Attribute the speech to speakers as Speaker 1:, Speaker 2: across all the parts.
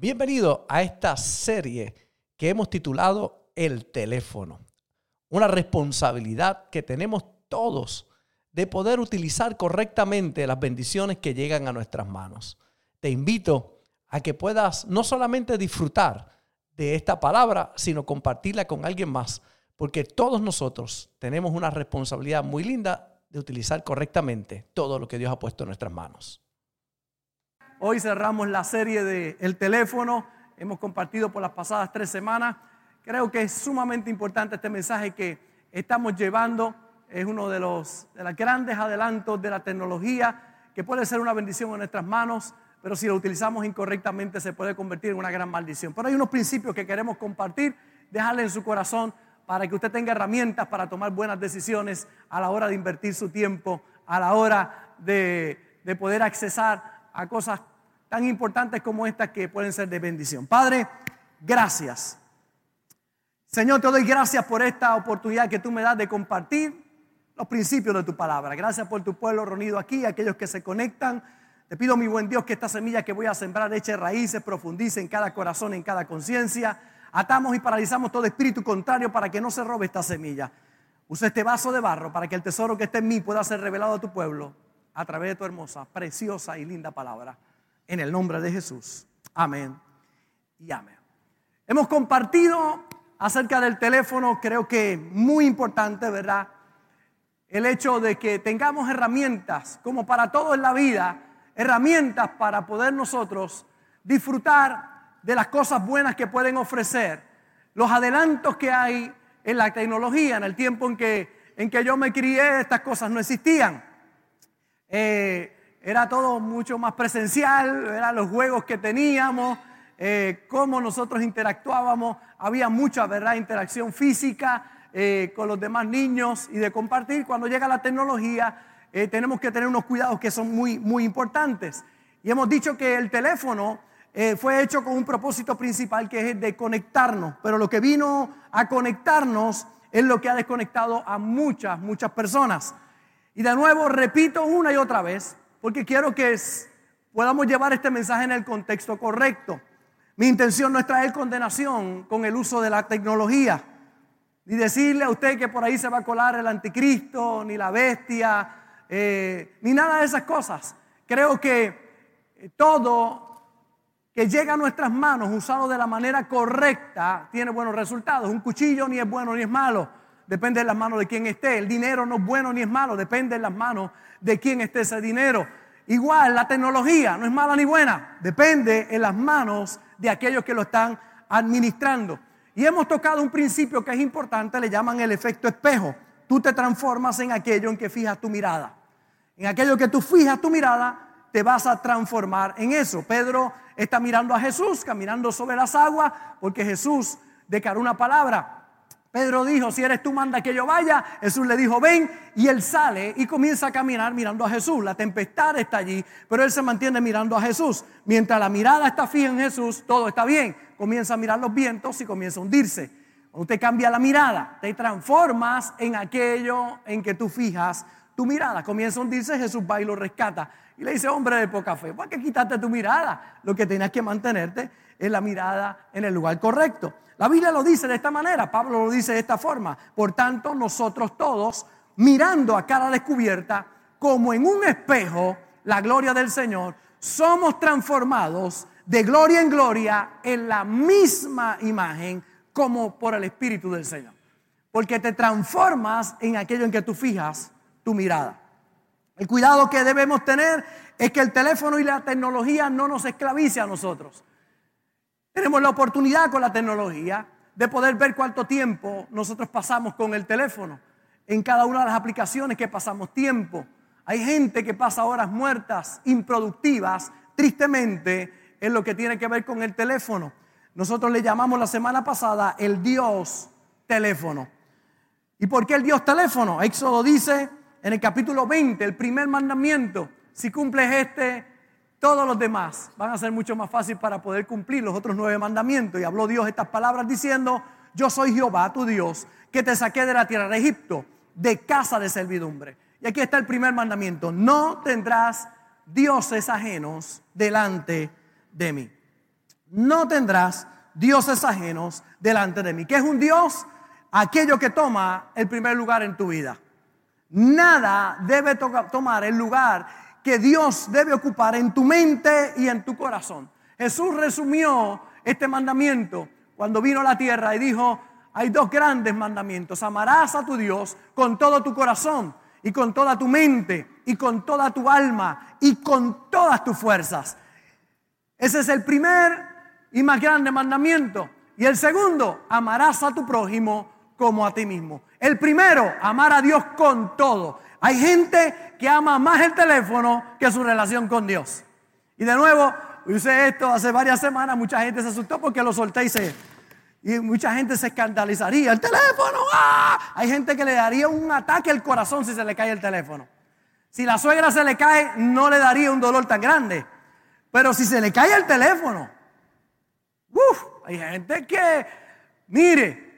Speaker 1: Bienvenido a esta serie que hemos titulado El teléfono. Una responsabilidad que tenemos todos de poder utilizar correctamente las bendiciones que llegan a nuestras manos. Te invito a que puedas no solamente disfrutar de esta palabra, sino compartirla con alguien más, porque todos nosotros tenemos una responsabilidad muy linda de utilizar correctamente todo lo que Dios ha puesto en nuestras manos.
Speaker 2: Hoy cerramos la serie de El teléfono. Hemos compartido por las pasadas tres semanas. Creo que es sumamente importante este mensaje que estamos llevando. Es uno de los, de los grandes adelantos de la tecnología que puede ser una bendición en nuestras manos, pero si lo utilizamos incorrectamente se puede convertir en una gran maldición. Pero hay unos principios que queremos compartir, dejarle en su corazón para que usted tenga herramientas para tomar buenas decisiones a la hora de invertir su tiempo, a la hora de, de poder accesar a cosas tan importantes como estas que pueden ser de bendición. Padre, gracias. Señor, te doy gracias por esta oportunidad que tú me das de compartir los principios de tu palabra. Gracias por tu pueblo reunido aquí, aquellos que se conectan. Te pido, mi buen Dios, que esta semilla que voy a sembrar eche raíces, profundice en cada corazón, en cada conciencia. Atamos y paralizamos todo espíritu contrario para que no se robe esta semilla. Usa este vaso de barro para que el tesoro que esté en mí pueda ser revelado a tu pueblo a través de tu hermosa, preciosa y linda palabra. En el nombre de Jesús. Amén y amén. Hemos compartido acerca del teléfono, creo que muy importante, ¿verdad? El hecho de que tengamos herramientas, como para todo en la vida, herramientas para poder nosotros disfrutar de las cosas buenas que pueden ofrecer, los adelantos que hay en la tecnología, en el tiempo en que, en que yo me crié, estas cosas no existían. Eh, era todo mucho más presencial, eran los juegos que teníamos, eh, cómo nosotros interactuábamos, había mucha ¿verdad? interacción física eh, con los demás niños y de compartir. Cuando llega la tecnología, eh, tenemos que tener unos cuidados que son muy, muy importantes. Y hemos dicho que el teléfono fue hecho con un propósito principal que es el de conectarnos, pero lo que vino a conectarnos es lo que ha desconectado a muchas, muchas personas. Y de nuevo, repito una y otra vez, porque quiero que podamos llevar este mensaje en el contexto correcto. Mi intención no es traer condenación con el uso de la tecnología, ni decirle a usted que por ahí se va a colar el anticristo, ni la bestia, eh, ni nada de esas cosas. Creo que eh, todo que llega a nuestras manos usado de la manera correcta tiene buenos resultados. Un cuchillo ni es bueno ni es malo, depende de las manos de quien esté. El dinero no es bueno ni es malo, depende de las manos de quién esté ese dinero. Igual la tecnología no es mala ni buena, depende en las manos de aquellos que lo están administrando. Y hemos tocado un principio que es importante, le llaman el efecto espejo. Tú te transformas en aquello en que fijas tu mirada. En aquello que tú fijas tu mirada, te vas a transformar en eso. Pedro está mirando a Jesús, caminando sobre las aguas, porque Jesús declaró una palabra. Pedro dijo, si eres tú, manda que yo vaya. Jesús le dijo, ven. Y él sale y comienza a caminar mirando a Jesús. La tempestad está allí, pero él se mantiene mirando a Jesús. Mientras la mirada está fija en Jesús, todo está bien. Comienza a mirar los vientos y comienza a hundirse. Cuando usted cambia la mirada, te transformas en aquello en que tú fijas tu mirada. Comienza a hundirse, Jesús va y lo rescata. Y le dice, hombre de poca fe, ¿por qué quitaste tu mirada? Lo que tenías que mantenerte es la mirada en el lugar correcto. La Biblia lo dice de esta manera, Pablo lo dice de esta forma. Por tanto, nosotros todos, mirando a cara descubierta, como en un espejo, la gloria del Señor, somos transformados de gloria en gloria en la misma imagen como por el Espíritu del Señor. Porque te transformas en aquello en que tú fijas tu mirada. El cuidado que debemos tener es que el teléfono y la tecnología no nos esclavice a nosotros. Tenemos la oportunidad con la tecnología de poder ver cuánto tiempo nosotros pasamos con el teléfono. En cada una de las aplicaciones que pasamos tiempo. Hay gente que pasa horas muertas, improductivas, tristemente, en lo que tiene que ver con el teléfono. Nosotros le llamamos la semana pasada el Dios teléfono. ¿Y por qué el Dios teléfono? Éxodo dice en el capítulo 20, el primer mandamiento, si cumples este, todos los demás van a ser mucho más fácil para poder cumplir los otros nueve mandamientos. Y habló Dios estas palabras diciendo, yo soy Jehová, tu Dios, que te saqué de la tierra de Egipto, de casa de servidumbre. Y aquí está el primer mandamiento, no tendrás dioses ajenos delante de mí. no tendrás dioses ajenos delante de mí. ¿Qué es un Dios? Aquello que toma el primer lugar en tu vida. Nada debe tomar el lugar que Dios debe ocupar en tu mente y en tu corazón. Jesús resumió este mandamiento cuando vino a la tierra y dijo, hay dos grandes mandamientos. Amarás a tu Dios con todo tu corazón y con toda tu mente y con toda tu alma y con todas tus fuerzas. Ese es el primer y más grande mandamiento. Y el segundo, amarás a tu prójimo como a ti mismo. El primero, amar a Dios con todo. Hay gente que ama más el teléfono que su relación con Dios. Y de nuevo, hice esto hace varias semanas, mucha gente se asustó porque lo solté y se... Y mucha gente se escandalizaría. El teléfono, ¡ah! Hay gente que le daría un ataque al corazón si se le cae el teléfono. Si la suegra se le cae, no le daría un dolor tan grande. Pero si se le cae el teléfono, ¡uf! hay gente que, mire,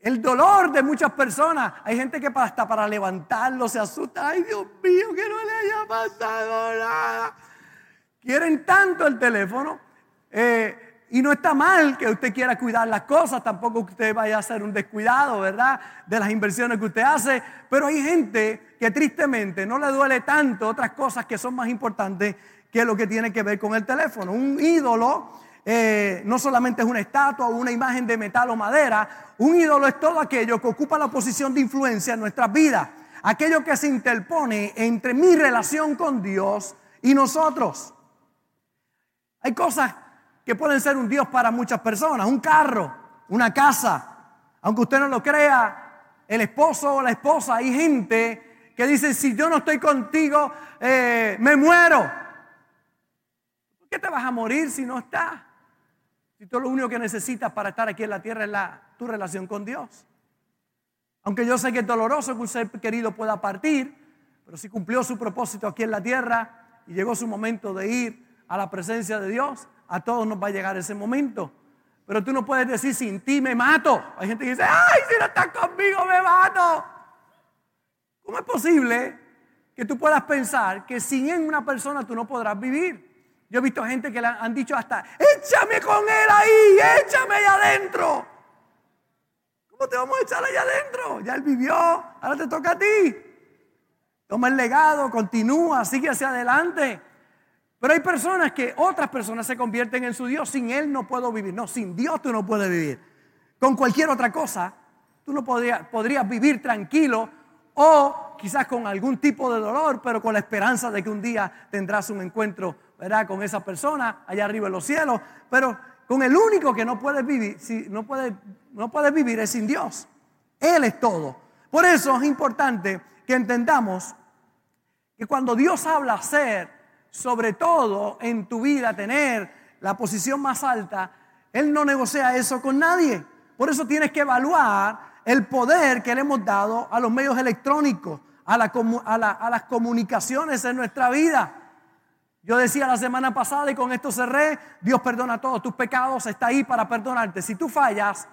Speaker 2: el dolor de muchas personas. Hay gente que hasta para levantarlo se asusta. Ay, Dios mío, que no le haya pasado nada. Quieren tanto el teléfono. Eh, y no está mal que usted quiera cuidar las cosas, tampoco que usted vaya a ser un descuidado, ¿verdad? De las inversiones que usted hace. Pero hay gente que tristemente no le duele tanto otras cosas que son más importantes que lo que tiene que ver con el teléfono. Un ídolo eh, no solamente es una estatua o una imagen de metal o madera, un ídolo es todo aquello que ocupa la posición de influencia en nuestras vidas, aquello que se interpone entre mi relación con Dios y nosotros. Hay cosas que pueden ser un Dios para muchas personas, un carro, una casa, aunque usted no lo crea, el esposo o la esposa, hay gente que dice, si yo no estoy contigo, eh, me muero. ¿Por qué te vas a morir si no estás? Si tú lo único que necesitas para estar aquí en la tierra es la, tu relación con Dios. Aunque yo sé que es doloroso que un ser querido pueda partir, pero si cumplió su propósito aquí en la tierra y llegó su momento de ir a la presencia de Dios, a todos nos va a llegar ese momento. Pero tú no puedes decir, sin ti me mato. Hay gente que dice, ay, si no estás conmigo me mato. ¿Cómo es posible que tú puedas pensar que sin una persona tú no podrás vivir? Yo he visto gente que le han dicho hasta, échame con él ahí, échame allá adentro. ¿Cómo te vamos a echar allá adentro? Ya él vivió, ahora te toca a ti. Toma el legado, continúa, sigue hacia adelante. Pero hay personas que otras personas se convierten en su Dios. Sin Él no puedo vivir. No, sin Dios tú no puedes vivir. Con cualquier otra cosa, tú no podrías, podrías vivir tranquilo o quizás con algún tipo de dolor, pero con la esperanza de que un día tendrás un encuentro ¿verdad? con esa persona allá arriba en los cielos. Pero con el único que no puedes vivir, si no puedes, no puedes vivir es sin Dios. Él es todo. Por eso es importante que entendamos que cuando Dios habla ser, sobre todo en tu vida, tener la posición más alta, Él no negocia eso con nadie. Por eso tienes que evaluar el poder que le hemos dado a los medios electrónicos, a, las comunicaciones en nuestra vida. Yo decía la semana pasada y con esto cerré, Dios perdona todos tus pecados, está ahí para perdonarte. Si tú fallas,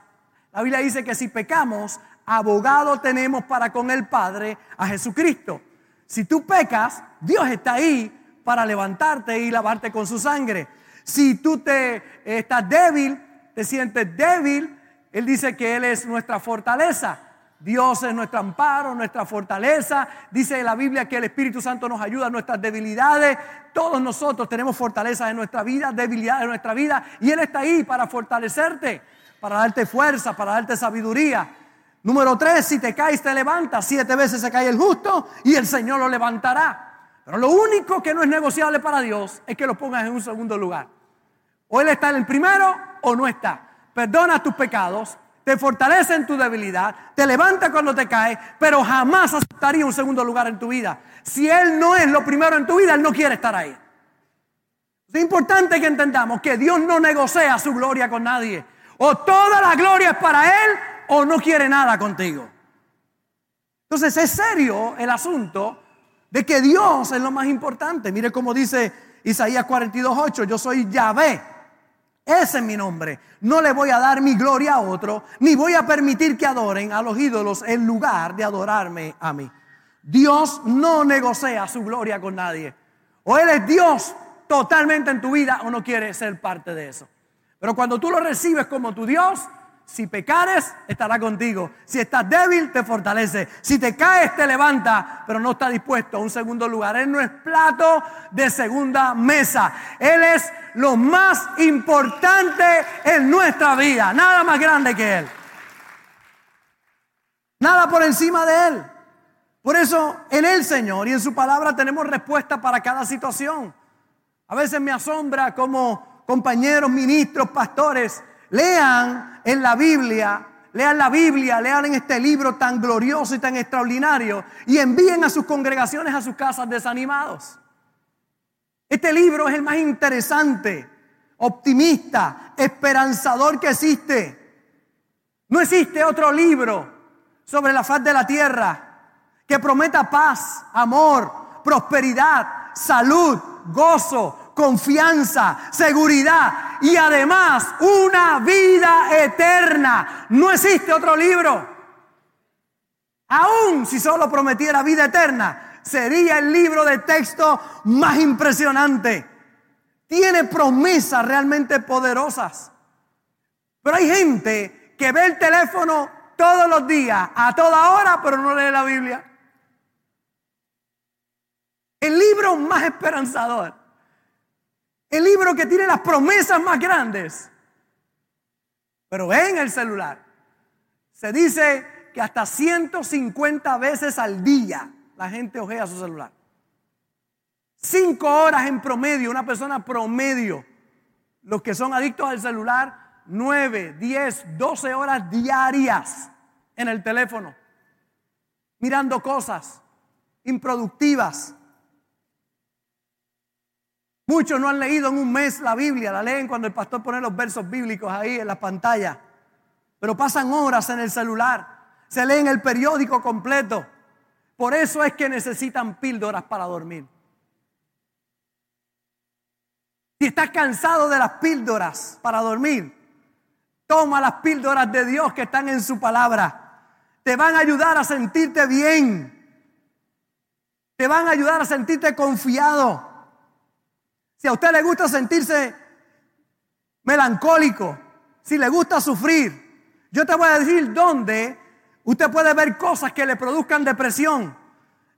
Speaker 2: la Biblia dice que si pecamos, abogado tenemos para con el Padre a Jesucristo. Si tú pecas, Dios está ahí para levantarte y lavarte con su sangre. Si tú te eh, estás débil, te sientes débil, él dice que él es nuestra fortaleza. Dios es nuestro amparo, nuestra fortaleza. Dice la Biblia que el Espíritu Santo nos ayuda en nuestras debilidades. Todos nosotros tenemos fortalezas en nuestra vida, debilidades en nuestra vida. Y Él está ahí para fortalecerte, para darte fuerza, para darte sabiduría. Número tres, si te caes, te levantas. Siete veces se cae el justo y el Señor lo levantará. Pero lo único que no es negociable para Dios es que lo pongas en un segundo lugar. O Él está en el primero o no está. Perdona tus pecados, te fortalece en tu debilidad, te levanta cuando te caes, pero jamás aceptaría un segundo lugar en tu vida. Si Él no es lo primero en tu vida, Él no quiere estar ahí. Es importante que entendamos que Dios no negocia su gloria con nadie. O toda la gloria es para Él o no quiere nada contigo. Entonces es serio el asunto de que Dios es lo más importante. Mire cómo dice Isaías 42.8, yo soy Yahvé. Ese es mi nombre. No le voy a dar mi gloria a otro, ni voy a permitir que adoren a los ídolos en lugar de adorarme a mí. Dios no negocia su gloria con nadie. O Él es Dios totalmente en tu vida o no quiere ser parte de eso. Pero cuando tú lo recibes como tu Dios, si pecares, estará contigo. Si estás débil, te fortalece. Si te caes, te levanta, pero no está dispuesto a un segundo lugar. Él no es plato de segunda mesa. Él es lo más importante en nuestra vida. Nada más grande que Él. Nada por encima de Él. Por eso en el Señor y en su palabra tenemos respuesta para cada situación. A veces me asombra como compañeros, ministros, pastores, lean en la Biblia, lean la Biblia, lean en este libro tan glorioso y tan extraordinario y envíen a sus congregaciones a sus casas desanimados. Este libro es el más interesante, optimista, esperanzador que existe. No existe otro libro sobre la faz de la tierra que prometa paz, amor, prosperidad, salud, gozo, confianza, seguridad y además una vida eterna. No existe otro libro. Aún si solo prometiera vida eterna, sería el libro de texto más impresionante. Tiene promesas realmente poderosas. Pero hay gente que ve el teléfono todos los días, a toda hora, pero no lee la Biblia. El libro más esperanzador el libro que tiene las promesas más grandes. Pero en el celular. Se dice que hasta 150 veces al día la gente ojea su celular. Cinco horas en promedio, una persona promedio. Los que son adictos al celular, 9, 10, 12 horas diarias en el teléfono. Mirando cosas improductivas, Muchos no han leído en un mes la Biblia, la leen cuando el pastor pone los versos bíblicos ahí en la pantalla. Pero pasan horas en el celular, se leen el periódico completo. Por eso es que necesitan píldoras para dormir. Si estás cansado de las píldoras para dormir, toma las píldoras de Dios que están en su palabra. Te van a ayudar a sentirte bien. Te van a ayudar a sentirte confiado. Si a usted le gusta sentirse melancólico, si le gusta sufrir, yo te voy a decir dónde usted puede ver cosas que le produzcan depresión.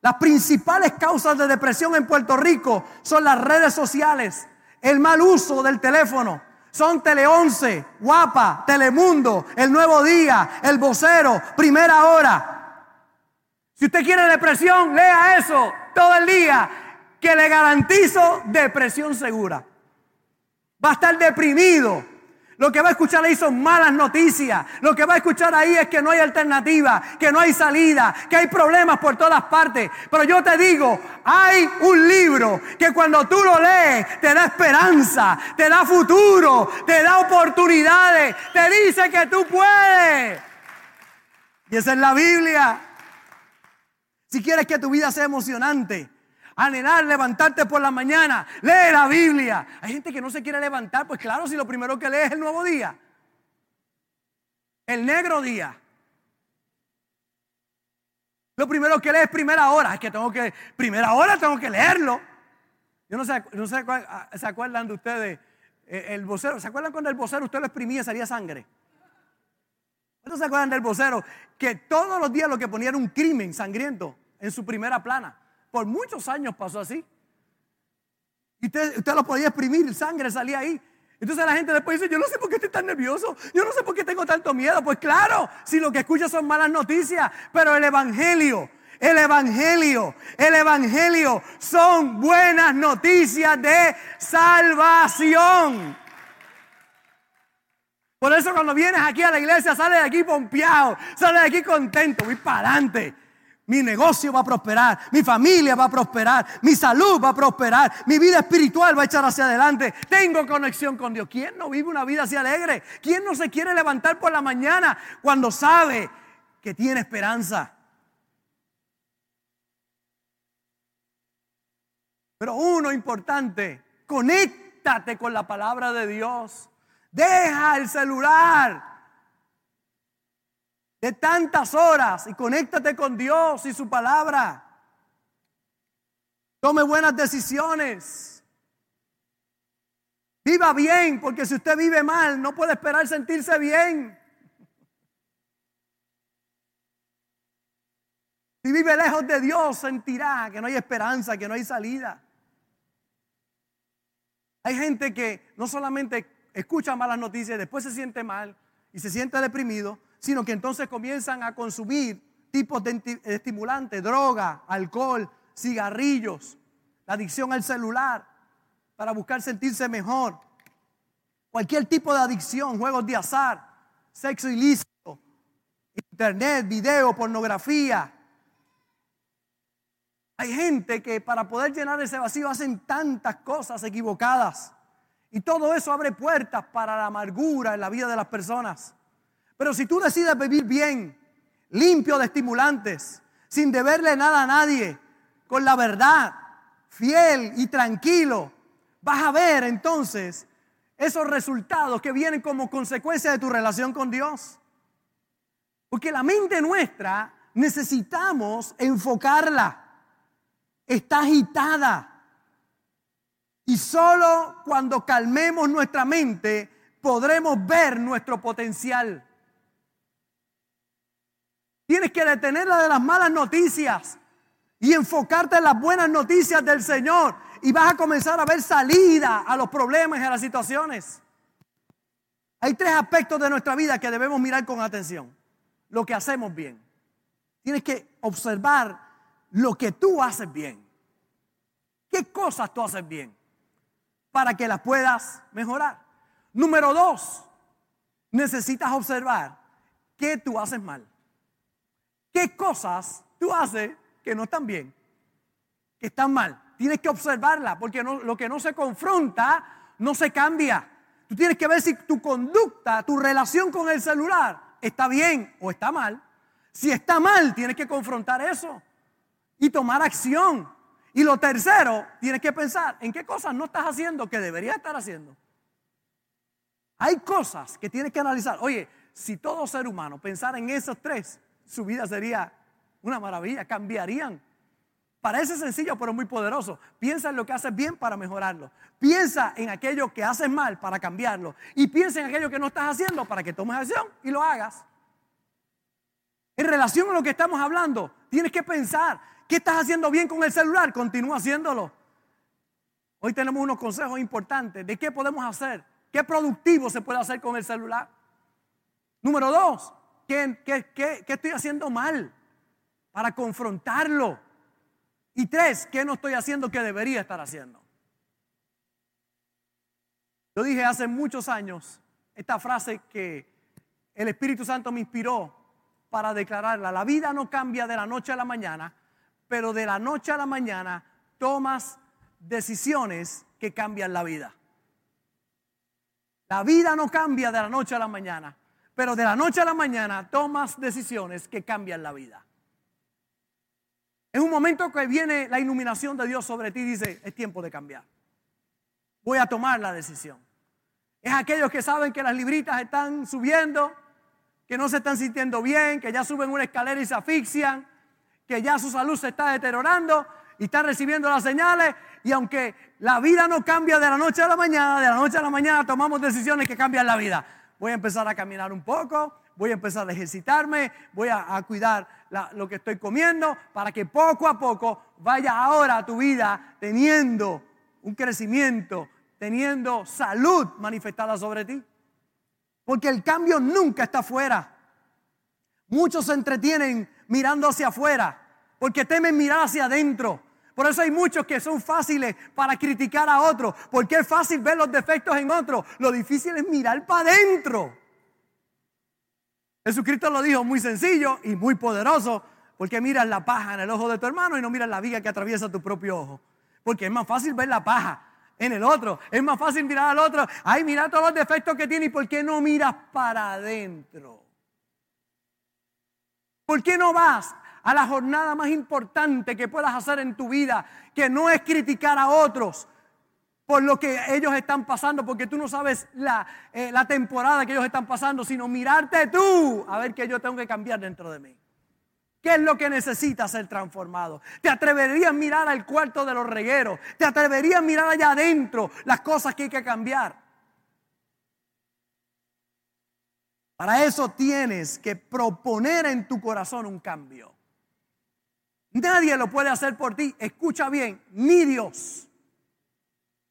Speaker 2: Las principales causas de depresión en Puerto Rico son las redes sociales, el mal uso del teléfono. Son Tele 11, Guapa, Telemundo, El Nuevo Día, El Vocero, Primera Hora. Si usted quiere depresión, lea eso todo el día que le garantizo depresión segura. Va a estar deprimido. Lo que va a escuchar ahí son malas noticias. Lo que va a escuchar ahí es que no hay alternativa, que no hay salida, que hay problemas por todas partes. Pero yo te digo, hay un libro que cuando tú lo lees te da esperanza, te da futuro, te da oportunidades, te dice que tú puedes. Y esa es la Biblia. Si quieres que tu vida sea emocionante, anhelar levantarte por la mañana, lee la Biblia. Hay gente que no se quiere levantar, pues claro, si lo primero que lee es el nuevo día, el negro día. Lo primero que lee es primera hora, es que tengo que, primera hora tengo que leerlo. Yo no sé, no sé ah, ¿se acuerdan de ustedes? Eh, el vocero, ¿se acuerdan cuando el vocero usted lo exprimía y salía sangre? ¿No se acuerdan del vocero? Que todos los días lo que ponía era un crimen sangriento en su primera plana. Por muchos años pasó así. Y usted, lo podía exprimir, sangre salía ahí. Entonces la gente después dice, yo no sé por qué estoy tan nervioso, yo no sé por qué tengo tanto miedo. Pues claro, si lo que escuchas son malas noticias, pero el Evangelio, el Evangelio, el Evangelio son buenas noticias de salvación. Por eso cuando vienes aquí a la iglesia, sales de aquí pompeado, sales de aquí contento, voy para adelante. Mi negocio va a prosperar, mi familia va a prosperar, mi salud va a prosperar, mi vida espiritual va a echar hacia adelante. Tengo conexión con Dios. ¿Quién no vive una vida así alegre? ¿Quién no se quiere levantar por la mañana cuando sabe que tiene esperanza? Pero uno importante, conéctate con la palabra de Dios. Deja el celular de tantas horas y conéctate con Dios y su palabra. Tome buenas decisiones. Viva bien, porque si usted vive mal, no puede esperar sentirse bien. Si vive lejos de Dios, sentirá que no hay esperanza, que no hay salida. Hay gente que no solamente escucha malas noticias después se siente mal y se siente deprimido, sino que entonces comienzan a consumir tipos de estimulantes, droga, alcohol, cigarrillos, la adicción al celular, para buscar sentirse mejor. Cualquier tipo de adicción, juegos de azar, sexo ilícito, internet, video, pornografía, hay gente que para poder llenar ese vacío hacen tantas cosas equivocadas. Y todo eso abre puertas para la amargura en la vida de las personas. Pero si tú decides vivir bien, limpio de estimulantes, sin deberle nada a nadie, con la verdad, fiel y tranquilo, vas a ver entonces esos resultados que vienen como consecuencia de tu relación con Dios. Porque la mente nuestra necesitamos enfocarla está agitada. Y solo cuando calmemos nuestra mente podremos ver nuestro potencial. Tienes que detenerla de las malas noticias y enfocarte en las buenas noticias del Señor. Y vas a comenzar a ver salida a los problemas y a las situaciones. Hay tres aspectos de nuestra vida que debemos mirar con atención. Lo que hacemos bien. Tienes que observar lo que tú haces bien. ¿Qué cosas tú haces bien? Para que las puedas mejorar. Número dos, necesitas observar qué tú haces mal. ¿Qué cosas tú haces que no están bien? Que están mal. Tienes que observarla porque lo que no se confronta no se cambia. Tú tienes que ver si tu conducta, tu relación con el celular está bien o está mal. Si está mal, tienes que confrontar eso y tomar acción. Y lo tercero, tienes que pensar en qué cosas no estás haciendo que deberías estar haciendo. Hay cosas que tienes que analizar. Oye, si todo ser humano pensara en esos tres, su vida sería una maravilla, cambiarían. Parece sencillo, pero muy poderoso. Piensa en lo que haces bien para mejorarlo. Piensa en aquello que haces mal para cambiarlo. Y piensa en aquello que no estás haciendo para que tomes acción y lo hagas. En relación a lo que estamos hablando, tienes que pensar ¿Qué estás haciendo bien con el celular? Continúa haciéndolo. Hoy tenemos unos consejos importantes de qué podemos hacer, qué productivo se puede hacer con el celular. Número dos, ¿qué, estoy haciendo mal para confrontarlo? Y tres, ¿qué no estoy haciendo que debería estar haciendo? Yo dije hace muchos años esta frase que el Espíritu Santo me inspiró para declararla. La vida no cambia de la noche a la mañana, pero de la noche a la mañana tomas decisiones que cambian la vida. La vida no cambia de la noche a la mañana, pero de la noche a la mañana tomas decisiones que cambian la vida. Es un momento que viene la iluminación de Dios sobre ti y dice, es tiempo de cambiar. Voy a tomar la decisión. Es aquellos que saben que las libritas están subiendo, que no se están sintiendo bien, que ya suben una escalera y se asfixian, que ya su salud se está deteriorando y está recibiendo las señales. Y aunque la vida no cambia de la noche a la mañana, de la noche a la mañana tomamos decisiones que cambian la vida. Voy a empezar a caminar un poco, voy a empezar a ejercitarme, voy a, cuidar lo que estoy comiendo para que poco a poco vaya ahora tu vida teniendo un crecimiento, teniendo salud manifestada sobre ti. Porque el cambio nunca está afuera. Muchos se entretienen mirando hacia afuera, porque temen mirar hacia adentro. Por eso hay muchos que son fáciles para criticar a otros, porque es fácil ver los defectos en otros. Lo difícil es mirar para adentro. Jesucristo lo dijo muy sencillo y muy poderoso, porque miras la paja en el ojo de tu hermano y no miras la viga que atraviesa tu propio ojo. Porque es más fácil ver la paja en el otro. Es más fácil mirar al otro. Ay, mira todos los defectos que tiene y por qué no miras para adentro. ¿Por qué no vas a la jornada más importante que puedas hacer en tu vida? Que no es criticar a otros por lo que ellos están pasando, porque tú no sabes la, eh, la temporada que ellos están pasando, sino mirarte tú a ver qué yo tengo que cambiar dentro de mí. ¿Qué es lo que necesita ser transformado? ¿Te atreverías a mirar al cuarto de los regueros? ¿Te atreverías a mirar allá adentro las cosas que hay que cambiar? Para eso tienes que proponer en tu corazón un cambio. Nadie lo puede hacer por ti. Escucha bien, ni Dios.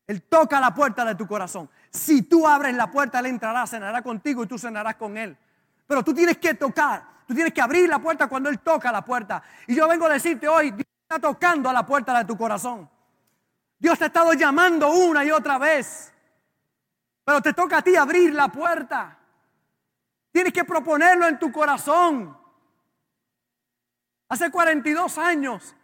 Speaker 2: Él toca la puerta de tu corazón. Si tú abres la puerta, Él entrará, cenará contigo y tú cenarás con Él. Pero tú tienes que tocar, tú tienes que abrir la puerta cuando Él toca la puerta. Y yo vengo a decirte hoy, Dios está tocando a la puerta de tu corazón. Dios te ha estado llamando una y otra vez. Pero te toca a ti abrir la puerta. Tienes que proponerlo en tu corazón. Hace 42 años,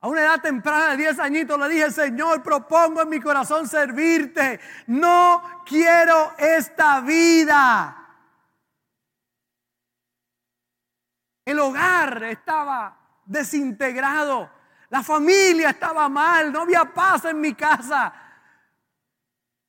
Speaker 2: a una edad temprana de 10 añitos, le dije, Señor, propongo en mi corazón servirte. No quiero esta vida. El hogar estaba desintegrado. La familia estaba mal. No había paz en mi casa.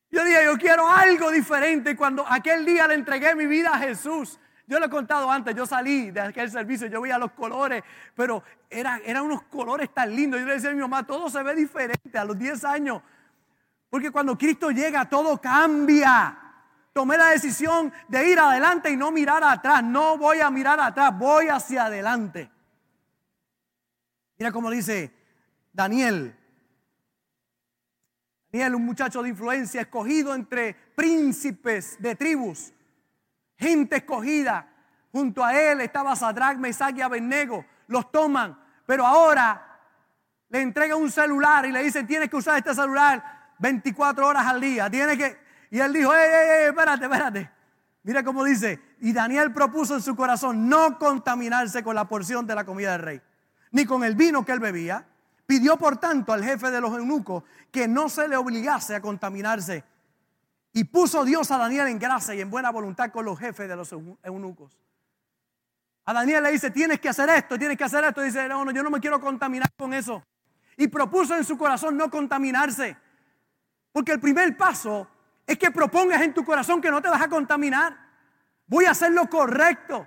Speaker 2: Yo dije, yo quiero algo diferente. Y cuando aquel día le entregué mi vida a Jesús, yo lo he contado antes, yo salí de aquel servicio, yo veía los colores, pero eran, eran unos colores tan lindos. Yo le decía a mi mamá, todo se ve diferente a los 10 años. Porque cuando Cristo llega, todo cambia. Tomé la decisión de ir adelante y no mirar atrás. No voy a mirar atrás, voy hacia adelante. Mira cómo dice Daniel. Daniel, un muchacho de influencia escogido entre príncipes de tribus gente escogida. Junto a él estaba Sadrach, Mesach y Abednego. Los toman, pero ahora le entregan un celular y le dicen, tienes que usar este celular 24 horas al día. Tiene que... Y él dijo, ey, ey, ey, espérate, espérate. Mira cómo dice, y Daniel propuso en su corazón no contaminarse con la porción de la comida del rey, ni con el vino que él bebía. Pidió por tanto al jefe de los eunucos que no se le obligase a contaminarse y puso Dios a Daniel en gracia y en buena voluntad con los jefes de los eunucos. A Daniel le dice, tienes que hacer esto, tienes que hacer esto. Y dice, no, no, yo no me quiero contaminar con eso. Y propuso en su corazón no contaminarse. Porque el primer paso es que propongas en tu corazón que no te vas a contaminar. Voy a hacer lo correcto.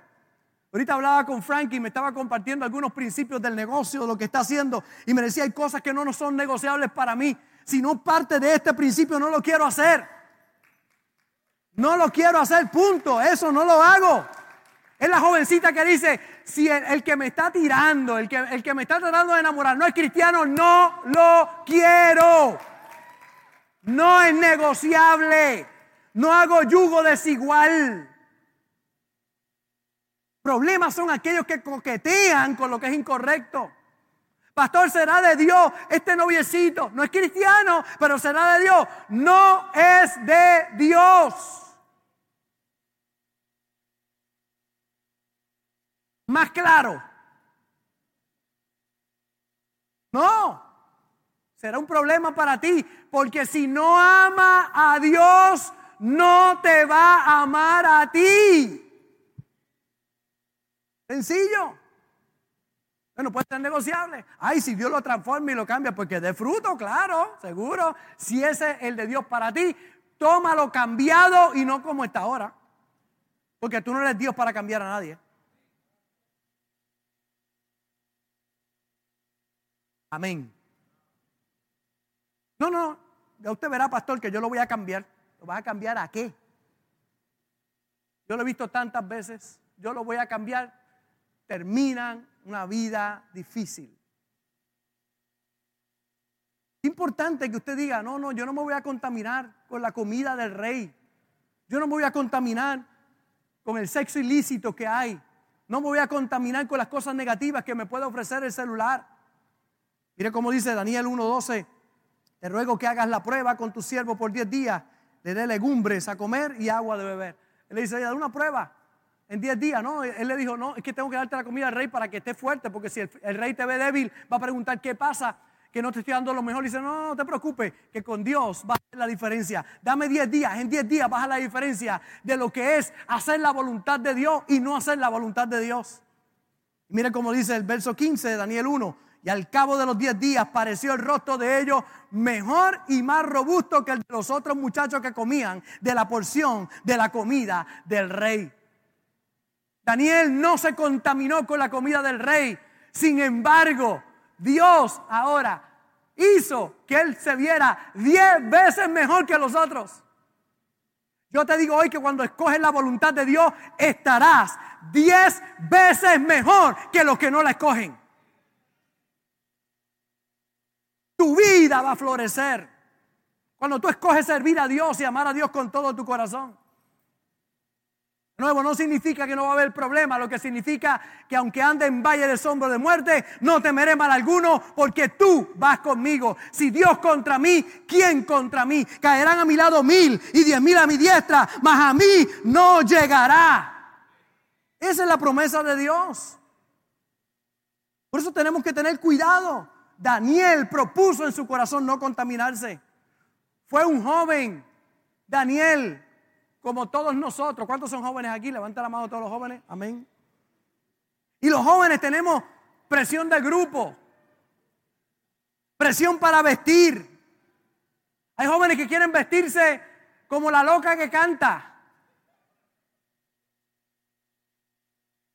Speaker 2: Ahorita hablaba con Frankie y me estaba compartiendo algunos principios del negocio, lo que está haciendo. Y me decía, hay cosas que no son negociables para mí. Si no parte de este principio, no lo quiero hacer. No lo quiero hacer, punto. Eso no lo hago. Es la jovencita que dice, si el, que me está tirando, el que, el que me está tratando de enamorar no es cristiano, no lo quiero. No es negociable. No hago yugo desigual. Problemas son aquellos que coquetean con lo que es incorrecto. Pastor, será de Dios este noviecito. No es cristiano, pero será de Dios. No es de Dios. Más claro. No, será un problema para ti, porque si no ama a Dios, no te va a amar a ti. Sencillo. Bueno, puede ser negociable. Ay, si Dios lo transforma y lo cambia, porque de fruto, claro, seguro. Si ese es el de Dios para ti, tómalo cambiado y no como está ahora. Porque tú no eres Dios para cambiar a nadie. Amén. No, no, ya usted verá, pastor, que yo lo voy a cambiar. ¿Lo vas a cambiar a qué? Yo lo he visto tantas veces. Yo lo voy a cambiar. Terminan una vida difícil. Es importante que usted diga, no, no, yo no me voy a contaminar con la comida del rey. Yo no me voy a contaminar con el sexo ilícito que hay. No me voy a contaminar con las cosas negativas que me puede ofrecer el celular. Mire cómo dice Daniel 1.12, te ruego que hagas la prueba con tu siervo por 10 días, le dé legumbres a comer y agua de beber. Él le dice, da una prueba en 10 días, ¿no? Él le dijo, no, es que tengo que darte la comida al rey para que esté fuerte, porque si el, rey te ve débil, va a preguntar qué pasa, que no te estoy dando lo mejor. Y dice, no, no te preocupes, que con Dios va a hacer la diferencia. Dame 10 días, en 10 días baja la diferencia de lo que es hacer la voluntad de Dios y no hacer la voluntad de Dios. mire cómo dice el verso 15 de Daniel 1 y al cabo de los diez días pareció el rostro de ellos mejor y más robusto que el de los otros muchachos que comían de la porción de la comida del rey. Daniel no se contaminó con la comida del rey. Sin embargo, Dios ahora hizo que él se viera diez veces mejor que los otros. Yo te digo hoy que cuando escoges la voluntad de Dios, estarás diez veces mejor que los que no la escogen. Tu vida va a florecer cuando tú escoges servir a Dios y amar a Dios con todo tu corazón nuevo no significa que no va a haber problema, lo que significa que aunque ande en valle de sombra de muerte, no temeré mal alguno, porque tú vas conmigo. Si Dios contra mí, ¿quién contra mí? Caerán a mi lado mil y diez mil a mi diestra, mas a mí no llegará. Esa es la promesa de Dios. Por eso tenemos que tener cuidado. Daniel propuso en su corazón no contaminarse. Fue un joven, Daniel, como todos nosotros. ¿Cuántos son jóvenes aquí? Levanta la mano todos los jóvenes. Amén. Y los jóvenes tenemos presión de grupo, presión para vestir. Hay jóvenes que quieren vestirse como la loca que canta,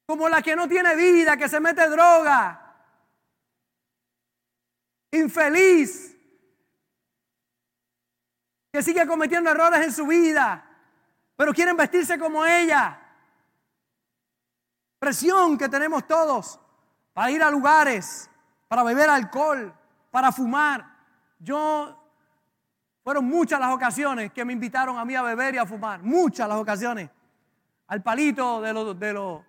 Speaker 2: como la que no tiene vida, que se mete droga, infeliz, que sigue cometiendo errores en su vida pero quieren vestirse como ella. Presión que tenemos todos para ir a lugares, para beber alcohol, para fumar. Yo, fueron muchas las ocasiones que me invitaron a mí a beber y a fumar, muchas las ocasiones. Al palito de los, de los,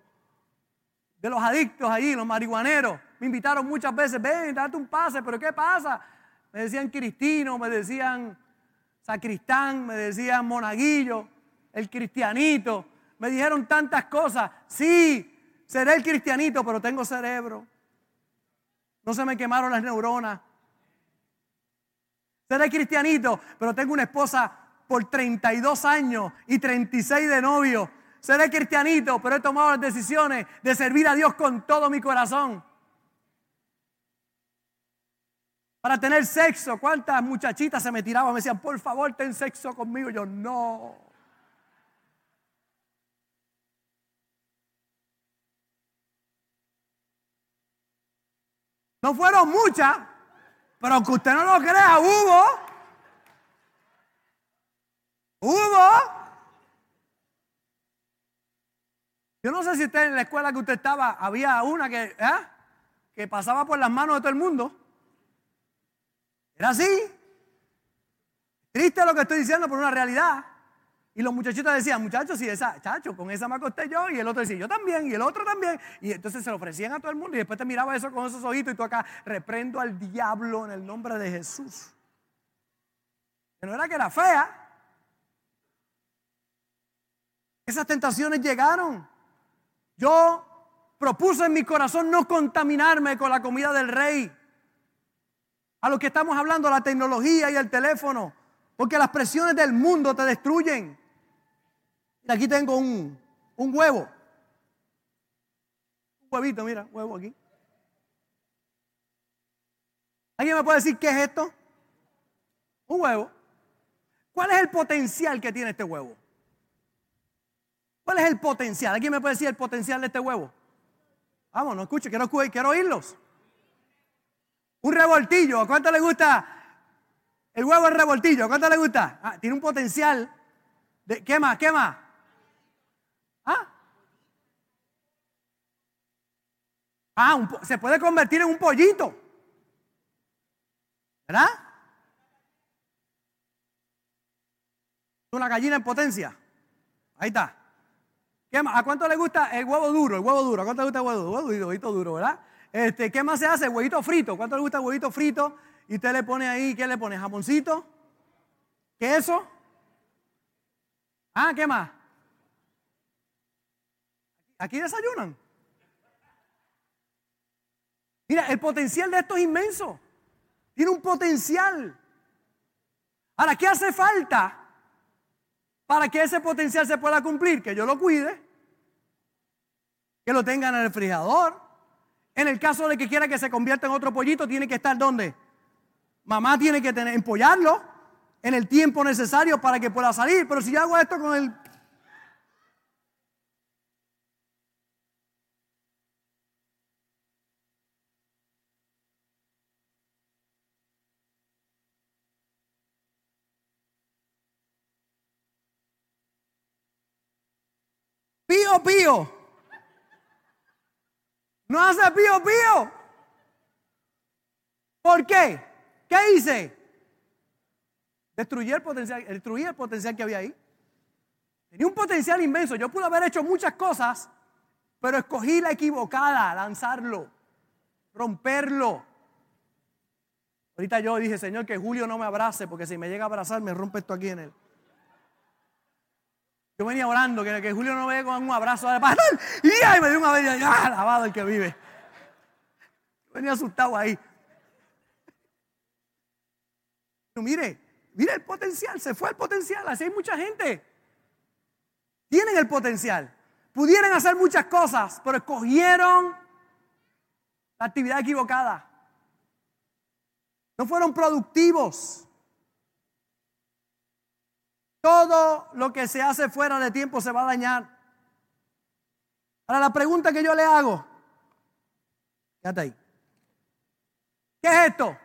Speaker 2: de los adictos allí, los marihuaneros. Me invitaron muchas veces, ven, date un pase, pero ¿qué pasa? Me decían cristino, me decían sacristán, me decían monaguillo el cristianito. Me dijeron tantas cosas. Sí, seré el cristianito, pero tengo cerebro. No se me quemaron las neuronas. Seré cristianito, pero tengo una esposa por 32 años y 36 de novio. Seré cristianito, pero he tomado las decisiones de servir a Dios con todo mi corazón. Para tener sexo, ¿cuántas muchachitas se me tiraban? Me decían, por favor, ten sexo conmigo. Yo no. No fueron muchas, pero aunque usted no lo crea, hubo. Hubo. Yo no sé si usted en la escuela que usted estaba, había una que, ¿eh? que pasaba por las manos de todo el mundo. Era así. Triste lo que estoy diciendo por una realidad. Y los muchachitos decían, muchachos, si esa, chacho, con esa me acosté yo. Y el otro decía, yo también. Y el otro también. Y entonces se lo ofrecían a todo el mundo. Y después te miraba eso con esos ojitos. Y tú acá, reprendo al diablo en el nombre de Jesús. Que no era que era fea. Esas tentaciones llegaron. Yo propuse en mi corazón no contaminarme con la comida del rey. A lo que estamos hablando, la tecnología y el teléfono. Porque las presiones del mundo te destruyen aquí tengo un, un huevo. Un huevito, mira, huevo aquí. ¿Alguien me puede decir qué es esto? Un huevo. ¿Cuál es el potencial que tiene este huevo? ¿Cuál es el potencial? ¿Alguien me puede decir el potencial de este huevo? Vamos, no escuche, quiero, quiero oírlos. Un revoltillo, ¿a cuánto le gusta el huevo en revoltillo? ¿A cuánto le gusta? Ah, tiene un potencial. De, ¿Qué más? ¿Qué más? ¿Ah? Ah, se puede convertir en un pollito. ¿Verdad? Una gallina en potencia. Ahí está. ¿A cuánto le gusta el huevo duro? El huevo duro. ¿A cuánto le gusta el huevo duro? El huevito duro, ¿verdad? Este, ¿Qué más se hace? Huevito frito. ¿Cuánto le gusta el huevito frito? Y usted le pone ahí, ¿qué le pone? ¿Jamoncito? ¿Queso? Ah, ¿qué más? Aquí desayunan. Mira, el potencial de esto es inmenso. Tiene un potencial. Ahora, ¿qué hace falta para que ese potencial se pueda cumplir? Que yo lo cuide, que lo tenga en el refrigerador. En el caso de que quiera que se convierta en otro pollito, tiene que estar donde. Mamá tiene que tener, empollarlo en el tiempo necesario para que pueda salir. Pero si yo hago esto con el pío, pío. No hace pío pío. ¿Por qué? ¿Qué hice? Destruí el potencial, destruí el potencial que había ahí. Tenía un potencial inmenso. Yo pude haber hecho muchas cosas, pero escogí la equivocada, lanzarlo, romperlo. Ahorita yo dije, Señor, que Julio no me abrace, porque si me llega a abrazar me rompe esto aquí en él. Yo venía orando que, que Julio no me con un abrazo pastor. Y me dio una vez, ya, alabado el que vive. venía asustado ahí. Pero mire, mire el potencial, se fue el potencial. Así hay mucha gente. Tienen el potencial. Pudieran hacer muchas cosas, pero escogieron la actividad equivocada. No fueron productivos. Todo lo que se hace fuera de tiempo se va a dañar. Ahora la pregunta que yo le hago, quédate ahí. ¿Qué es esto?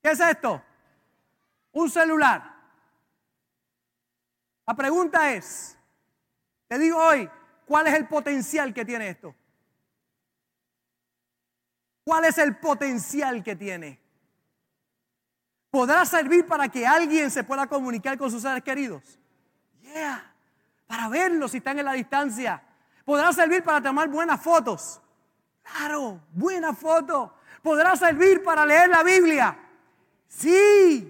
Speaker 2: ¿Qué es esto? Un celular. La pregunta es, te digo hoy, ¿cuál es el potencial que tiene esto? ¿Cuál es el potencial que tiene? ¿Podrá servir para que alguien se pueda comunicar con sus seres queridos? Yeah. Para verlos si están en la distancia. ¿Podrá servir para tomar buenas fotos? Claro, buena foto. ¿Podrá servir para leer la Biblia? Sí.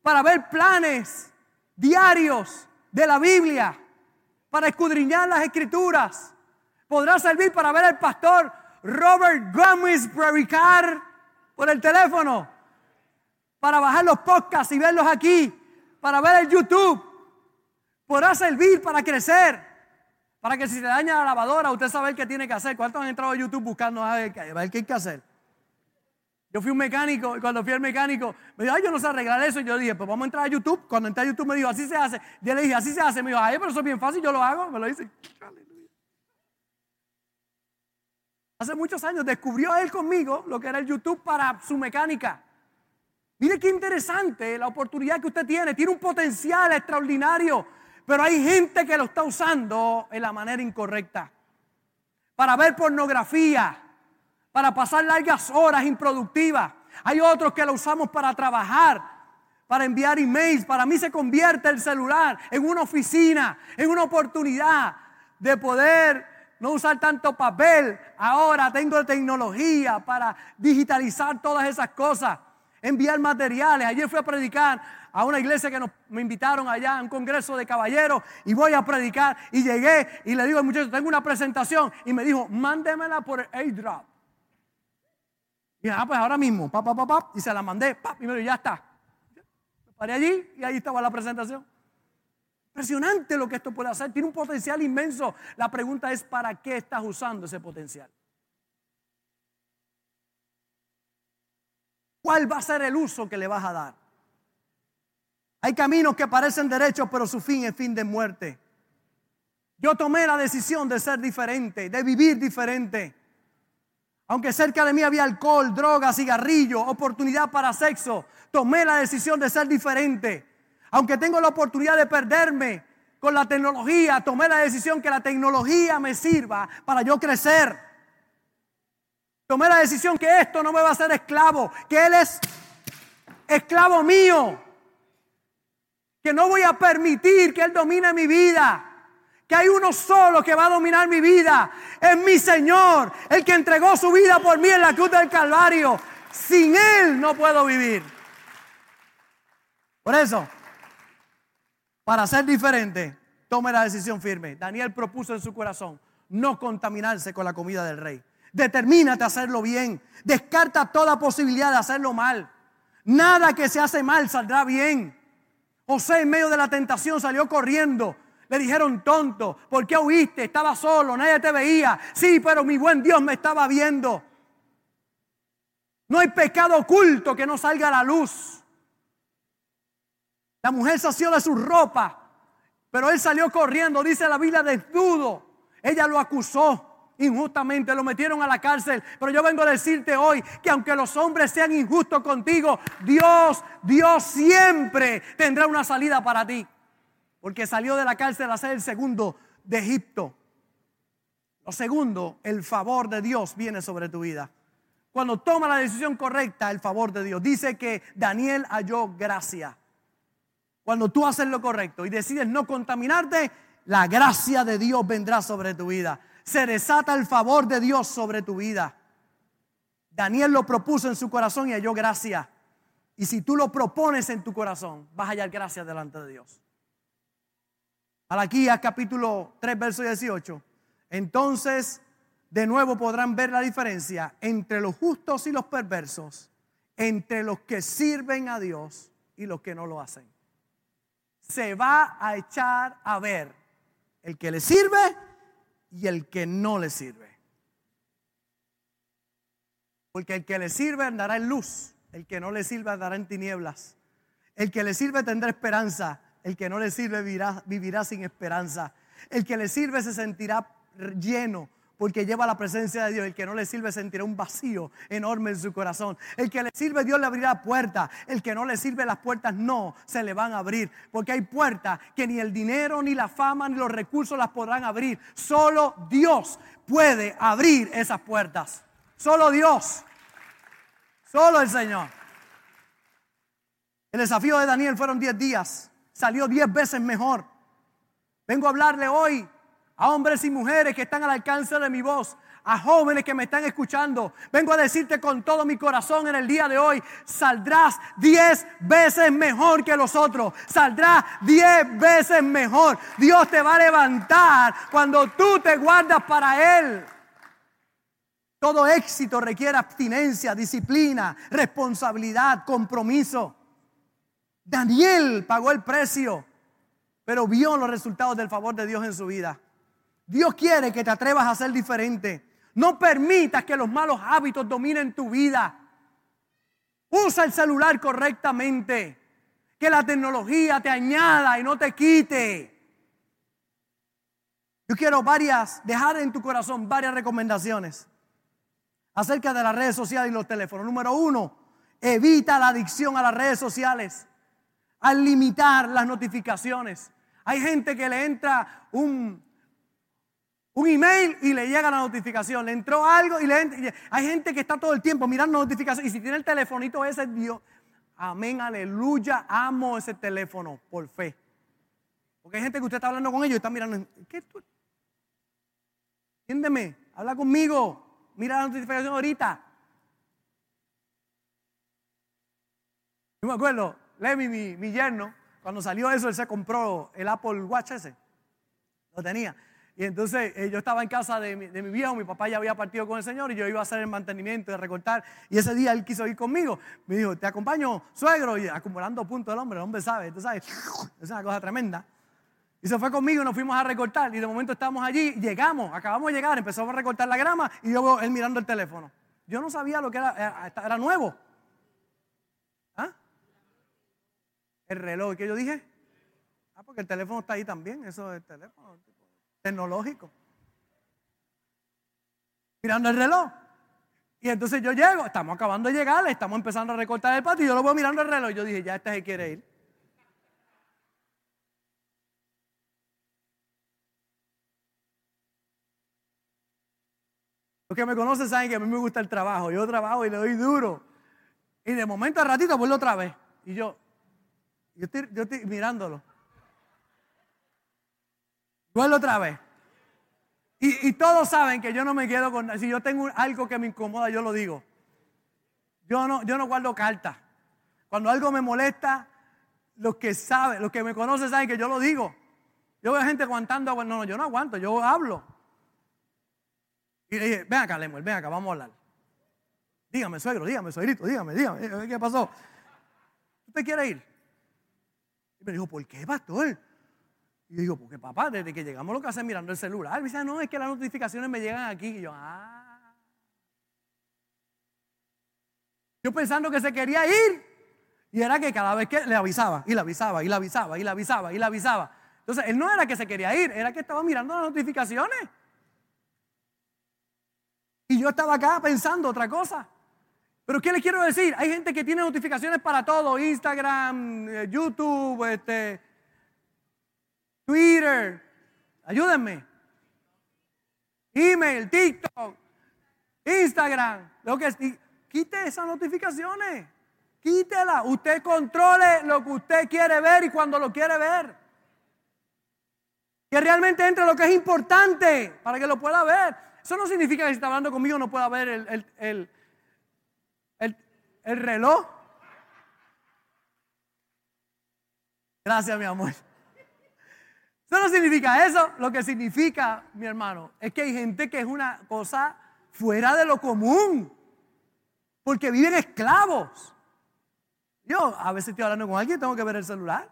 Speaker 2: Para ver planes diarios de la Biblia. Para escudriñar las escrituras. ¿Podrá servir para ver al pastor Robert Gómez predicar por el teléfono? Para bajar los podcasts y verlos aquí, para ver el YouTube. Podrá servir para crecer, para que si se daña la lavadora, usted sabe qué tiene que hacer. ¿Cuántos han entrado a YouTube buscando a ver, qué hay que hacer? Yo fui un mecánico y cuando fui al mecánico me dijo, ay, yo no sé arreglar eso. Y yo dije, pues vamos a entrar a YouTube. Cuando entré a YouTube me dijo, así se hace. Yo le dije, así se hace. Me dijo, ay, pero eso es bien fácil, yo lo hago. Me lo dice. Hace muchos años descubrió él conmigo lo que era el YouTube para su mecánica. Mire qué interesante la oportunidad que usted tiene. Tiene un potencial extraordinario. Pero hay gente que lo está usando en la manera incorrecta. Para ver pornografía. Para pasar largas horas improductivas. Hay otros que lo usamos para trabajar. Para enviar emails. Para mí se convierte el celular en una oficina. En una oportunidad de poder no usar tanto papel. Ahora tengo tecnología para digitalizar todas esas cosas enviar materiales. Ayer fui a predicar a una iglesia que nos, me invitaron allá a un congreso de caballeros y voy a predicar. Y llegué y le digo al muchacho, tengo una presentación. Y me dijo, mándemela por airdrop. Y ah, pues ahora mismo, pa, pa, pa, pa, y se la mandé, y me dijo, ya está. Me paré allí y ahí estaba la presentación. Impresionante lo que esto puede hacer, tiene un potencial inmenso. La pregunta es, ¿para qué estás usando ese potencial? ¿Cuál va a ser el uso que le vas a dar? Hay caminos que parecen derechos, pero su fin es fin de muerte. Yo tomé la decisión de ser diferente, de vivir diferente. Aunque cerca de mí había alcohol, drogas, cigarrillo, oportunidad para sexo, tomé la decisión de ser diferente. Aunque tengo la oportunidad de perderme con la tecnología, tomé la decisión que la tecnología me sirva para yo crecer. Tomé la decisión que esto no me va a hacer esclavo, que Él es esclavo mío, que no voy a permitir que Él domine mi vida. Que hay uno solo que va a dominar mi vida. Es mi Señor, el que entregó su vida por mí en la cruz del Calvario. Sin Él no puedo vivir. Por eso, para ser diferente, tome la decisión firme. Daniel propuso en su corazón no contaminarse con la comida del rey. Determínate a hacerlo bien. Descarta toda posibilidad de hacerlo mal. Nada que se hace mal saldrá bien. José en medio de la tentación salió corriendo. Le dijeron tonto, ¿por qué huiste? Estaba solo, nadie te veía. Sí, pero mi buen Dios me estaba viendo. No hay pecado oculto que no salga a la luz. La mujer sació de su ropa, pero él salió corriendo, dice la Biblia, desnudo. Ella lo acusó injustamente, lo metieron a la cárcel. Pero yo vengo a decirte hoy que aunque los hombres sean injustos contigo, Dios, Dios siempre tendrá una salida para ti. Porque salió de la cárcel a ser el segundo de Egipto. Lo segundo, el favor de Dios viene sobre tu vida. Cuando toma la decisión correcta, el favor de Dios. Dice que Daniel halló gracia. Cuando tú haces lo correcto y decides no contaminarte, la gracia de Dios vendrá sobre tu vida. Se desata el favor de Dios sobre tu vida. Daniel lo propuso en su corazón y halló gracia. Y si tú lo propones en tu corazón, vas a hallar gracia delante de Dios. Malaquías capítulo 3, verso 18. Entonces, de nuevo podrán ver la diferencia entre los justos y los perversos, entre los que sirven a Dios y los que no lo hacen. Se va a echar a ver el que le sirve y el que no le sirve. Porque el que le sirve andará en luz, el que no le sirve andará en tinieblas. El que le sirve tendrá esperanza, el que no le sirve vivirá, vivirá sin esperanza. El que le sirve se sentirá lleno porque lleva la presencia de Dios. El que no le sirve sentirá un vacío enorme en su corazón. El que le sirve, Dios le abrirá puertas. El que no le sirve, las puertas no se le van a abrir. Porque hay puertas que ni el dinero, ni la fama, ni los recursos las podrán abrir. Solo Dios puede abrir esas puertas. Solo Dios. Solo el Señor. El desafío de Daniel fueron 10 días. Salió 10 veces mejor. Vengo a hablarle hoy a hombres y mujeres que están al alcance de mi voz, a jóvenes que me están escuchando. Vengo a decirte con todo mi corazón en el día de hoy, saldrás diez veces mejor que los otros. Saldrás diez veces mejor. Dios te va a levantar cuando tú te guardas para Él. Todo éxito requiere abstinencia, disciplina, responsabilidad, compromiso. Daniel pagó el precio, pero vio los resultados del favor de Dios en su vida. Dios quiere que te atrevas a ser diferente. No permitas que los malos hábitos dominen tu vida. Usa el celular correctamente. Que la tecnología te añada y no te quite. Yo quiero varias, dejar en tu corazón varias recomendaciones acerca de las redes sociales y los teléfonos. Número uno, evita la adicción a las redes sociales al limitar las notificaciones. Hay gente que le entra un, un email y le llega la notificación. Le entró algo y le entra. Hay gente que está todo el tiempo mirando notificaciones. Y si tiene el telefonito ese, Dios, amén, aleluya, amo ese teléfono por fe. Porque hay gente que usted está hablando con ellos y está mirando. ¿Qué tú? Entiéndeme, habla conmigo. Mira la notificación ahorita. Yo me acuerdo, Lemmy, mi, mi yerno, cuando salió eso, él se compró el Apple Watch ese. Lo tenía. Y entonces eh, yo estaba en casa de mi, de mi, viejo, mi papá ya había partido con el Señor y yo iba a hacer el mantenimiento, de recortar. Y ese día él quiso ir conmigo. Me dijo, te acompaño, suegro, y acumulando puntos el hombre, el hombre sabe, tú sabes, es una cosa tremenda. Y se fue conmigo y nos fuimos a recortar. Y de momento estamos allí, llegamos, acabamos de llegar, empezamos a recortar la grama y yo veo él mirando el teléfono. Yo no sabía lo que era, era, era nuevo. ¿Ah? El reloj, ¿qué yo dije? Ah, porque el teléfono está ahí también, eso es el teléfono tecnológico. Mirando el reloj. Y entonces yo llego, estamos acabando de llegar, estamos empezando a recortar el patio y yo lo voy mirando el reloj. Yo dije, ya este se quiere ir. Los que me conocen saben que a mí me gusta el trabajo. Yo trabajo y le doy duro. Y de momento a ratito vuelvo otra vez. Y yo, yo estoy, yo estoy mirándolo. Otra vez. Y, y, todos saben que yo no me quedo con... Si yo tengo algo que me incomoda, yo lo digo. Yo no, yo no guardo cartas. Cuando algo me molesta, los que saben, los que me conocen saben que yo lo digo. Yo veo gente aguantando, no, no, yo no aguanto, yo hablo. Y le dije, ven acá, Lemuel, ven acá, vamos a hablar. Dígame, suegro, dígame, suegrito, dígame, dígame, ¿qué pasó? ¿Usted quiere ir? Y me dijo, ¿por qué, pastor? Y yo digo, porque papá, desde que llegamos lo que hacen mirando el celular. Me dice, no, es que las notificaciones me llegan aquí. Y yo, ah. Yo pensando que se quería ir. Y era que cada vez que le avisaba, y le avisaba, y le avisaba, y le avisaba, y le avisaba. Entonces, él no era que se quería ir, era que estaba mirando las notificaciones. Y yo estaba acá pensando otra cosa. Pero ¿qué les quiero decir? Hay gente que tiene notificaciones para todo, Instagram, eh, YouTube, este, Twitter. Ayúdenme. Email, TikTok, Instagram, lo que quite esas notificaciones. Quítela. Usted controle lo que usted quiere ver y cuando lo quiere ver. Que realmente entre lo que es importante para que lo pueda ver. Eso no significa que si está hablando conmigo no pueda ver el, el, el reloj. Gracias, mi amor. Eso no significa eso. Lo que significa, mi hermano, es que hay gente que es una cosa fuera de lo común. Porque viven esclavos. Yo a veces estoy hablando con alguien y tengo que ver el celular.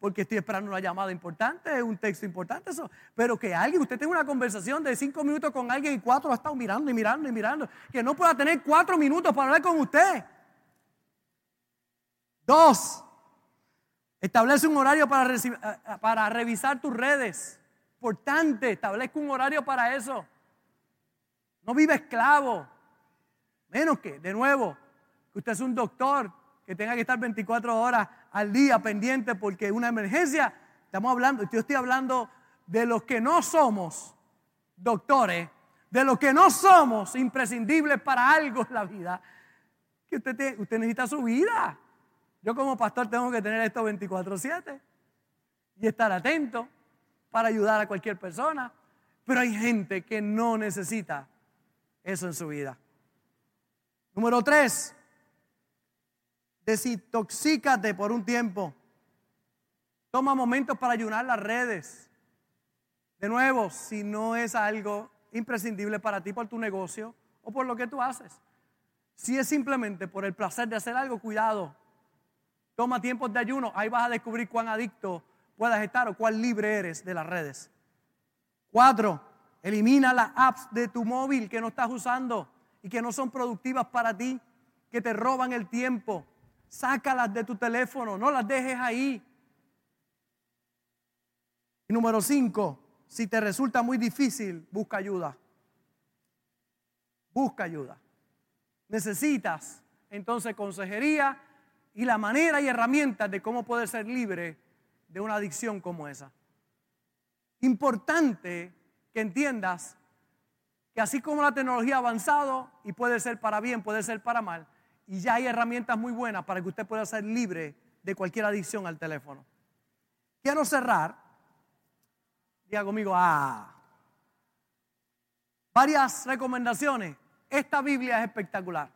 Speaker 2: Porque estoy esperando una llamada importante, un texto importante, eso. Pero que alguien, usted tenga una conversación de cinco minutos con alguien y cuatro ha estado mirando y mirando y mirando. Que no pueda tener cuatro minutos para hablar con usted. Dos, establece un horario para, eh, eh, para revisar tus redes. Importante, establezca un horario para eso. No vive esclavo. Menos que, de nuevo, que usted es un doctor, que tenga que estar 24 horas al día pendiente porque una emergencia. Estamos hablando, yo estoy hablando de los que no somos doctores, de los que no somos imprescindibles para algo en la vida, que usted, usted necesita su vida. Yo como pastor tengo que tener esto 24/7 y estar atento para ayudar a cualquier persona. Pero hay gente que no necesita eso en su vida. Número tres, desintoxícate por un tiempo. Toma momentos para ayunar las redes. De nuevo, si no es algo imprescindible para ti por tu negocio o por lo que tú haces. Si es simplemente por el placer de hacer algo, cuidado. Toma tiempos de ayuno, ahí vas a descubrir cuán adicto puedas estar o cuán libre eres de las redes. Cuatro, elimina las apps de tu móvil que no estás usando y que no son productivas para ti, que te roban el tiempo. Sácalas de tu teléfono, no las dejes ahí. Y número cinco, si te resulta muy difícil, busca ayuda. Busca ayuda. Necesitas entonces consejería y la manera y herramientas de cómo poder ser libre de una adicción como esa. Importante que entiendas que así como la tecnología ha avanzado y puede ser para bien, puede ser para mal, y ya hay herramientas muy buenas para que usted pueda ser libre de cualquier adicción al teléfono. Quiero cerrar, diga conmigo, ah, varias recomendaciones. Esta Biblia es espectacular.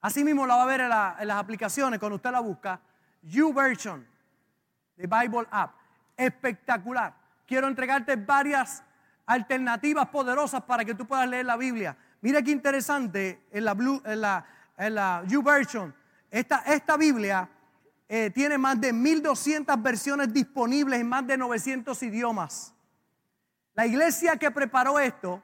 Speaker 2: Así mismo la va a ver en, las aplicaciones cuando usted la busca. YouVersion, de Bible App. Espectacular. Quiero entregarte varias alternativas poderosas para que tú puedas leer la Biblia. Mira qué interesante en la, Blue, en. Esta, esta Biblia eh, tiene más de 1200 versiones disponibles en más de 900 idiomas. La iglesia que preparó esto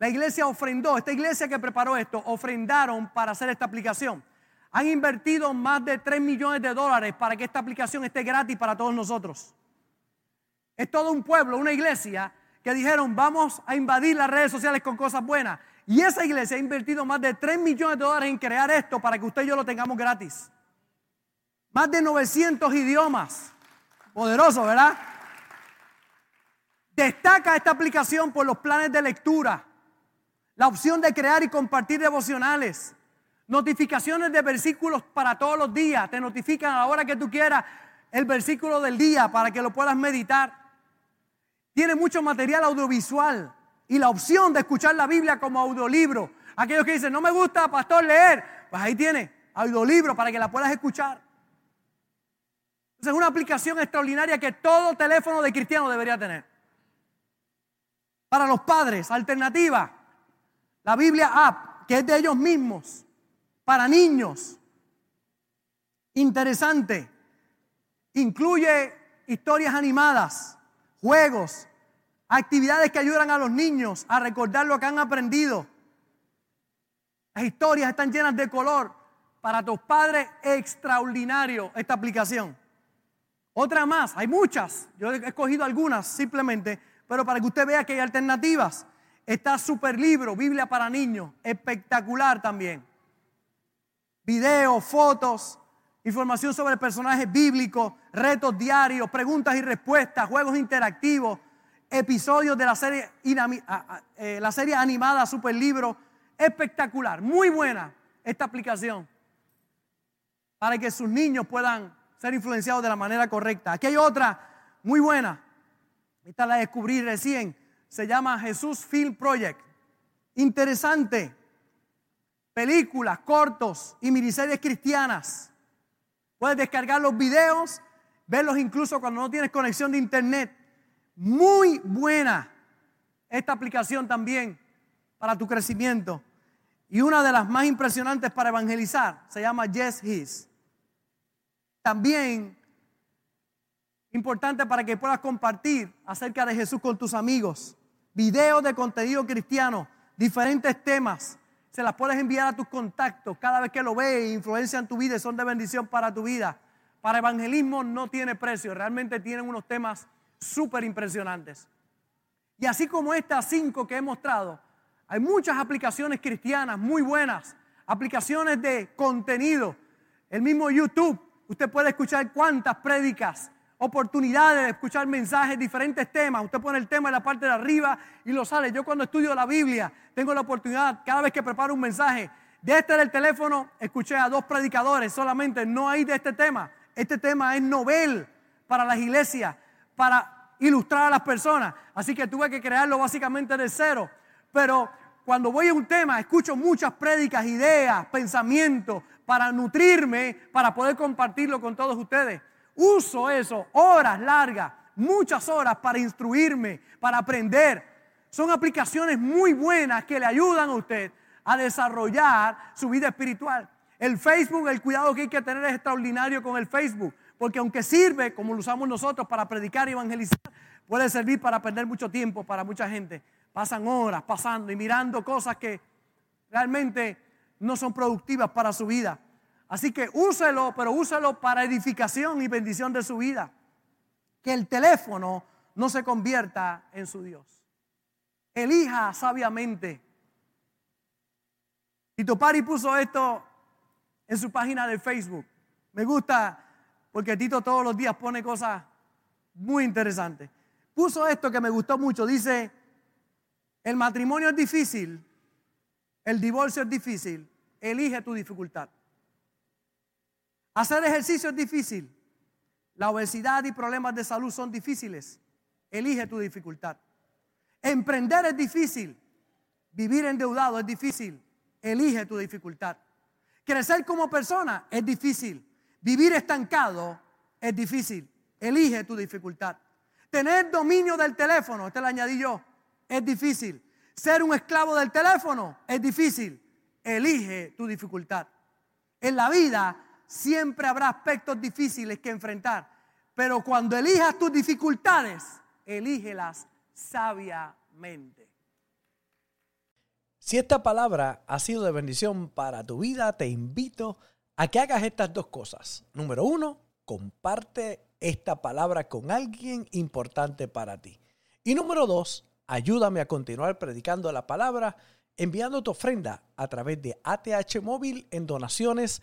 Speaker 2: la iglesia ofrendó, esta iglesia que preparó esto, ofrendaron para hacer esta aplicación. Han invertido más de 3 millones de dólares para que esta aplicación esté gratis para todos nosotros. Es todo un pueblo, una iglesia que dijeron vamos a invadir las redes sociales con cosas buenas. Y esa iglesia ha invertido más de 3 millones de dólares en crear esto para que usted y yo lo tengamos gratis. Más de 900 idiomas. Poderoso, ¿verdad? Destaca esta aplicación por los planes de lectura la opción de crear y compartir devocionales, notificaciones de versículos para todos los días, te notifican a la hora que tú quieras el versículo del día para que lo puedas meditar. Tiene mucho material audiovisual y la opción de escuchar la Biblia como audiolibro. Aquellos que dicen, no me gusta, pastor, leer, pues ahí tiene audiolibro para que la puedas escuchar. es una aplicación extraordinaria que todo teléfono de cristiano debería tener. Para los padres, alternativa, la Biblia App, que es de ellos mismos, para niños. Interesante. Incluye historias animadas, juegos, actividades que ayudan a los niños a recordar lo que han aprendido. Las historias están llenas de color. Para tus padres, extraordinario esta aplicación. Otra más, hay muchas. Yo he escogido algunas simplemente, pero para que usted vea que hay alternativas. Está super libro, Biblia para niños, espectacular también. Videos, fotos, información sobre personajes bíblicos, retos diarios, preguntas y respuestas, juegos interactivos. episodios de la serie, eh, la serie animada Super Libro. Espectacular, muy buena esta aplicación para que sus niños puedan ser influenciados de la manera correcta. Aquí hay otra muy buena. Esta la descubrí recién. Se llama Jesús Film Project. Interesante. Películas, cortos y miniseries cristianas. Puedes descargar los videos, verlos incluso cuando no tienes conexión de internet. Muy buena esta aplicación también para tu crecimiento. Y una de las más impresionantes para evangelizar se llama Yes His. También importante para que puedas compartir acerca de Jesús con tus amigos. Videos de contenido cristiano, diferentes temas. Se las puedes enviar a tus contactos cada vez que lo ves, influencian tu vida y son de bendición para tu vida. Para evangelismo no tiene precio, realmente tienen unos temas súper impresionantes. Y así como estas cinco que he mostrado, hay muchas aplicaciones cristianas muy buenas, aplicaciones de contenido. El mismo YouTube, usted puede escuchar cuántas prédicas, oportunidades de escuchar mensajes, diferentes temas. Usted pone el tema en la parte de arriba y lo sale. Yo cuando estudio la Biblia tengo la oportunidad, cada vez que preparo un mensaje, de este del teléfono, escuché a dos predicadores solamente, no hay de este tema. Este tema es novel para las iglesias, para ilustrar a las personas. Así que tuve que crearlo básicamente de cero. Pero cuando voy a un tema, escucho muchas prédicas, ideas, pensamientos, para nutrirme, para poder compartirlo con todos ustedes. Uso eso, horas largas, muchas horas para instruirme, para aprender. Son aplicaciones muy buenas que le ayudan a usted a desarrollar su vida espiritual. El Facebook, el cuidado que hay que tener es extraordinario con el Facebook, porque aunque sirve, como lo usamos nosotros para predicar y evangelizar, puede servir para perder mucho tiempo para mucha gente. Pasan horas pasando y mirando cosas que realmente no son productivas para su vida. Así que úselo, pero úselo para edificación y bendición de su vida. Que el teléfono no se convierta en su Dios. Elija sabiamente. Tito Pari puso esto en su página de Facebook. Me gusta porque Tito todos los días pone cosas muy interesantes. Puso esto que me gustó mucho. Dice, el matrimonio es difícil, el divorcio es difícil, elige tu dificultad. Hacer ejercicio es difícil. La obesidad y problemas de salud son difíciles. Elige tu dificultad. Emprender es difícil. Vivir endeudado es difícil. Elige tu dificultad. Crecer como persona es difícil. Vivir estancado es difícil. Elige tu dificultad. Tener dominio del teléfono, este lo añadí yo, es difícil. Ser un esclavo del teléfono es difícil. Elige tu dificultad. En la vida siempre habrá aspectos difíciles que enfrentar. Pero cuando elijas tus dificultades, elígelas sabiamente.
Speaker 1: Si esta palabra ha sido de bendición para tu vida, te invito a que hagas estas dos cosas. Número uno, comparte esta palabra con alguien importante para ti. Y número dos, ayúdame a continuar predicando la palabra enviando tu ofrenda a través de ATH Móvil en donaciones